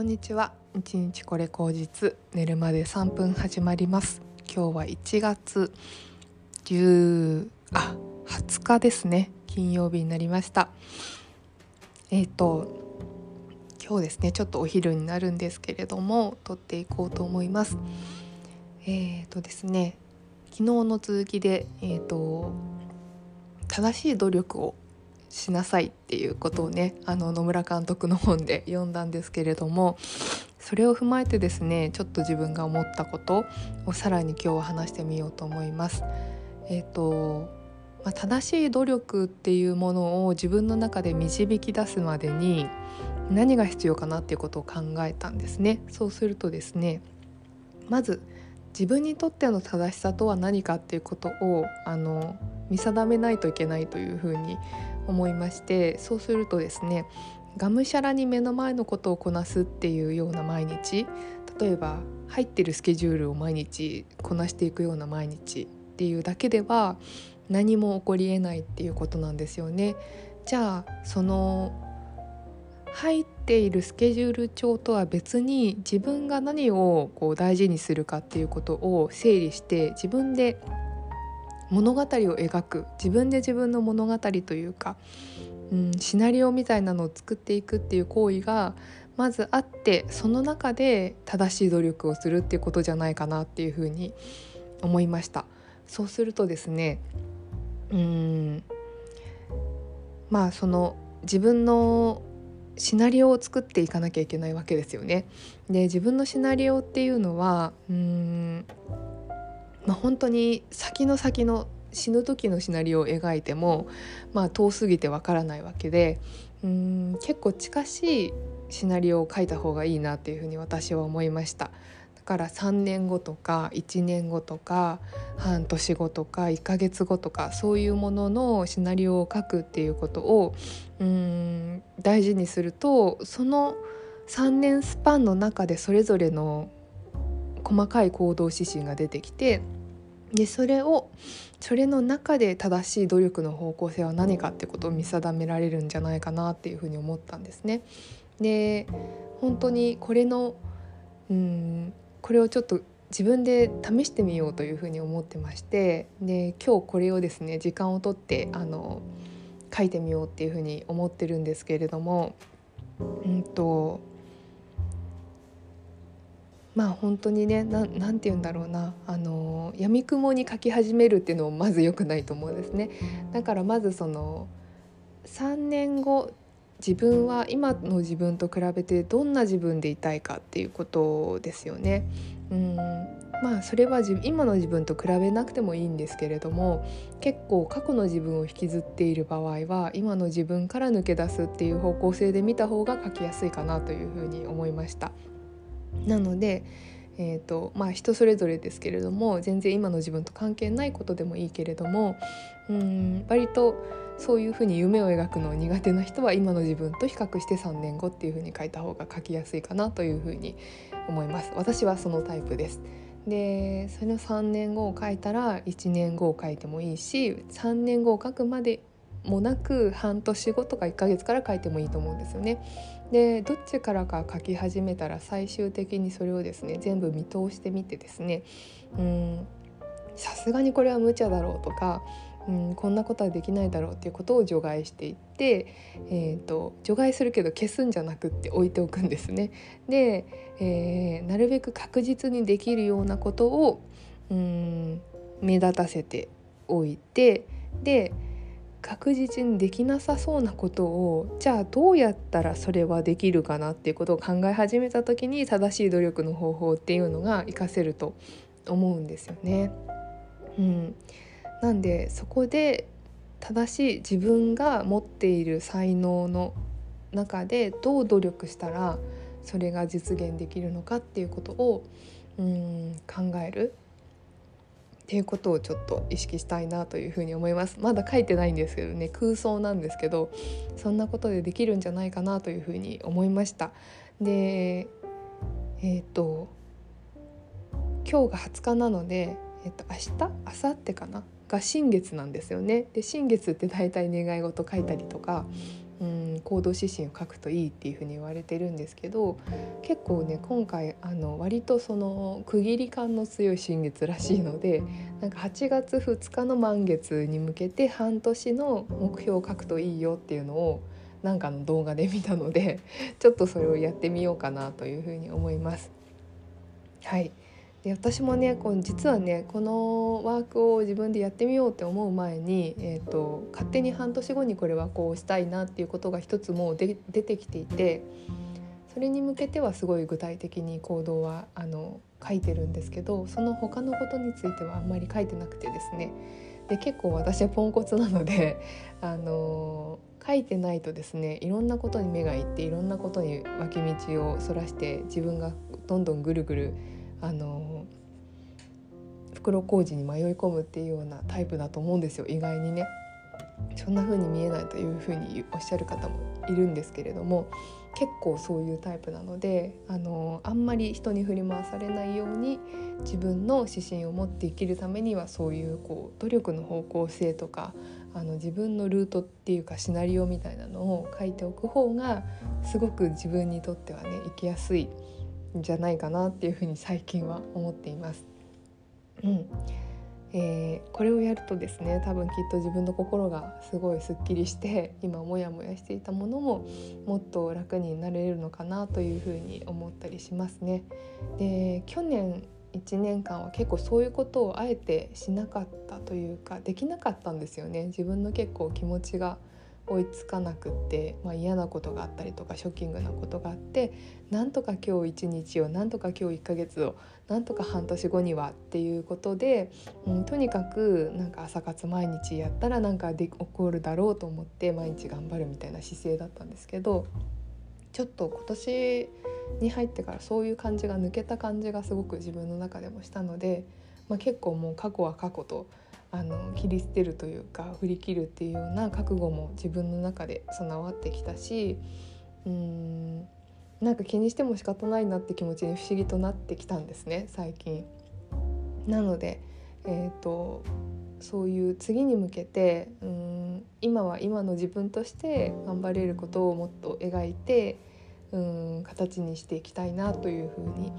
こんにちは。一日これ口実。寝るまで3分始まります。今日は1月10あ20日ですね。金曜日になりました。えっ、ー、と今日ですね。ちょっとお昼になるんですけれども撮っていこうと思います。えっ、ー、とですね。昨日の続きでえっ、ー、と正しい努力をしなさいっていうことをねあの野村監督の本で読んだんですけれどもそれを踏まえてですねちょっと自分が思ったことをさらに今日は話してみようと思います。えーとまあ、正しい努力っていうものを自分の中で導き出すまでに何が必要かなっていうことを考えたんですね。そうするとですねまず自分にとっての正しさとは何かっていうことをあの見定めないといけないというふうに思いましてそうするとですねがむしゃらに目の前のことをこなすっていうような毎日例えば入ってるスケジュールを毎日こなしていくような毎日っていうだけでは何も起こりえないっていうことなんですよね。じゃあその入っているスケジュール帳とは別に自分が何をこう大事にするかっていうことを整理して自分で物語を描く自分で自分の物語というか、うん、シナリオみたいなのを作っていくっていう行為がまずあってその中で正しい努力をするっていうことじゃないかなっていうふうに思いましたそうするとですねうんまあその自分のシナリオを作っていかなきゃいけないわけですよね。で自分のシナリオっていうのはうんまあ、本当に先の先の死ぬ時のシナリオを描いても、まあ、遠すぎてわからないわけでうん結構近しいシナリオを書いた方がいいなっていうふうに私は思いました。だから3年後とか1年後とか半年後とか1ヶ月後とかそういうもののシナリオを書くっていうことをうん大事にするとその3年スパンの中でそれぞれの細かい行動指針が出てきてでそれをそれの中で正しい努力の方向性は何かってことを見定められるんじゃないかなっていうふうに思ったんですね。で本当にこれのうんこれをちょっと自分で試してみようというふうに思ってましてで今日これをですね時間をとってあの書いてみようっていうふうに思ってるんですけれどもうんとまあ本当にね何て言うんだろうなあの闇雲に書き始めるっていうのもまず良くないと思うんですね。だからまずその3年後自分は今の自分と比べてどんな自分でいたいかっていうことですよね。うんまあそれは今の自分と比べなくてもいいんですけれども結構過去の自分を引きずっている場合は今の自分から抜け出すっていう方向性で見た方が書きやすいかなというふうに思いました。なので、えーとまあ、人それぞれですけれども全然今の自分と関係ないことでもいいけれどもうん割とそういうふうに夢を描くの苦手な人は今の自分と比較して3年後っていうふうに書いた方が書きやすいかなというふうに思います。私はそのタイプです。でその3年後を書いたら1年後を書いてもいいし3年後を書くまでもなく半年後とか1ヶ月から書いてもいいと思うんですよね。でどっちからか書き始めたら最終的にそれをですね全部見通してみてですねうんさすがにこれは無茶だろうとかうんこんなことはできないだろうっていうことを除外していって、えーと、除外するけど消すんじゃなくって置いておくんですね。で、えー、なるべく確実にできるようなことをうん目立たせておいてで確実にできなさそうなことをじゃあどうやったらそれはできるかなっていうことを考え始めた時に正しい努力の方法っていうのが活かせると思うんですよね。うん、なんでそこで正しい自分が持っている才能の中でどう努力したらそれが実現できるのかっていうことをうん考えるっていうことをちょっと意識したいなというふうに思います。まだ書いてないんですけどね空想なんですけどそんなことでできるんじゃないかなというふうに思いました。でえっ、ー、と今日が20日なので、えー、と明日？明後日かな？が新月なんですよね。で新月って大体願い事書いたりとか行動指針を書くといいっていうふうに言われてるんですけど結構ね今回あの割とその区切り感の強い新月らしいのでなんか8月2日の満月に向けて半年の目標を書くといいよっていうのをなんかの動画で見たのでちょっとそれをやってみようかなというふうに思います。はいで私もねこう実はねこのワークを自分でやってみようって思う前に、えーと、勝手に半年後にこれはこうしたいなっていうことが一つもう出てきていてそれに向けてはすごい具体的に行動はあの書いてるんですけどその他のことについてはあんまり書いてなくてですね。で結構私はポンコツなので あの書いてないとですねいろんなことに目がいっていろんなことに脇道をそらして自分がどんどんぐるぐるあの袋小路に迷い込むっていうようなタイプだと思うんですよ意外にね。そんな風に見えないという風におっしゃる方もいるんですけれども結構そういうタイプなのであのあんまり人に振り回されないように自分の指針を持って生きるためにはそういうこう努力の方向性とかあの自分のルートっていうかシナリオみたいなのを書いておく方がすごく自分にとってはね生きやすいんじゃないかなっていうふうに最近は思っています。うんえー、これをやるとですね多分きっと自分の心がすごいすっきりして今モヤモヤしていたものももっと楽になれるのかなというふうに思ったりしますね。で去年1年間は結構そういうことをあえてしなかったというかできなかったんですよね自分の結構気持ちが追いつかなくって、まあ、嫌なことがあったりとかショッキングなことがあってなんとか今日一日をなんとか今日1ヶ月をなんとか半年後にはっていうことで、うん、とにかくなんか朝活毎日やったらなんかで起こるだろうと思って毎日頑張るみたいな姿勢だったんですけどちょっと今年に入ってからそういう感じが抜けた感じがすごく自分の中でもしたので、まあ、結構もう過去は過去とあの切り捨てるというか振り切るっていうような覚悟も自分の中で備わってきたしうんなんか気にしても仕方ないなって気持ちに不思議となってきたんですね最近。なので、えーと、そういう次に向けてうん今は今の自分として頑張れることをもっと描いてうん形にしていきたいなというふうに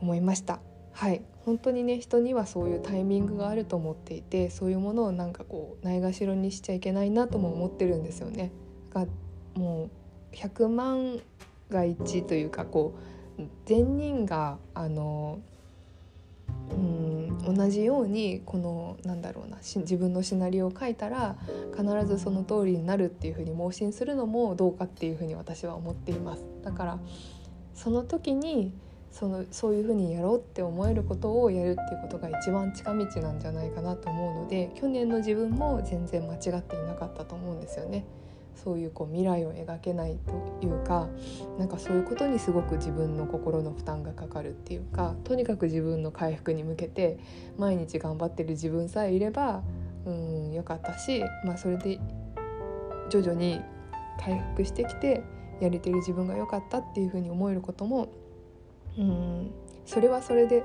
思いました。はい本当にね人にはそういうタイミングがあると思っていてそういうものをなんかこうないがしろにしちゃいけないなとも思ってるんですよね。がもう100万が一というかこう善人があのうん同じようにこのなんだろうな自分のシナリオを書いたら必ずその通りになるっていうふうに盲信するのもどうかっていうふうに私は思っています。だからその時にそのそういうふうにやろうって思えることをやるっていうことが一番近道なんじゃないかなと思うので去年の自分も全然間違っていなかったと思うんですよね。そういうこう未来を描けないというかなんかそういうことにすごく自分の心の負担がかかるっていうかとにかく自分の回復に向けて毎日頑張ってる自分さえいればうん良かったし、まあ、それで徐々に回復してきてやれてる自分が良かったっていうふうに思えることもうん。それはそれで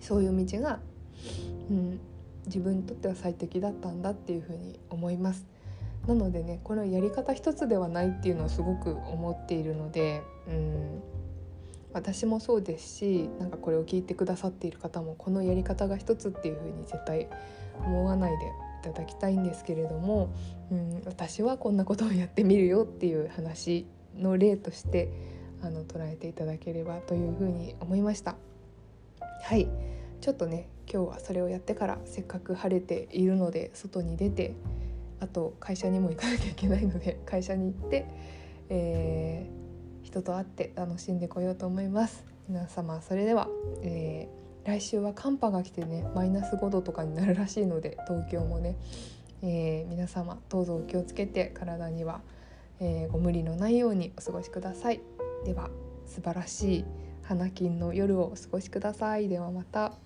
そういう道が、うん、自分にとっては最適だったんだっていうふうに思います。なのでねこのやり方一つではないっていうのをすごく思っているので、うん、私もそうですしなんかこれを聞いてくださっている方もこのやり方が一つっていうふうに絶対思わないでいただきたいんですけれども、うん、私はこんなことをやってみるよっていう話の例としてあの捉えていただければというふうに思いました。はい。ちょっとね今日はそれをやってからせっかく晴れているので外に出てあと会社にも行かなきゃいけないので 会社に行って、えー、人と会って楽しんでこようと思います。皆様それでは、えー、来週は寒波が来てねマイナス5度とかになるらしいので東京もね、えー、皆様どうぞお気をつけて体には、えご無理のないようにお過ごしください。では素晴らしい花金の夜をお過ごしくださいではまた。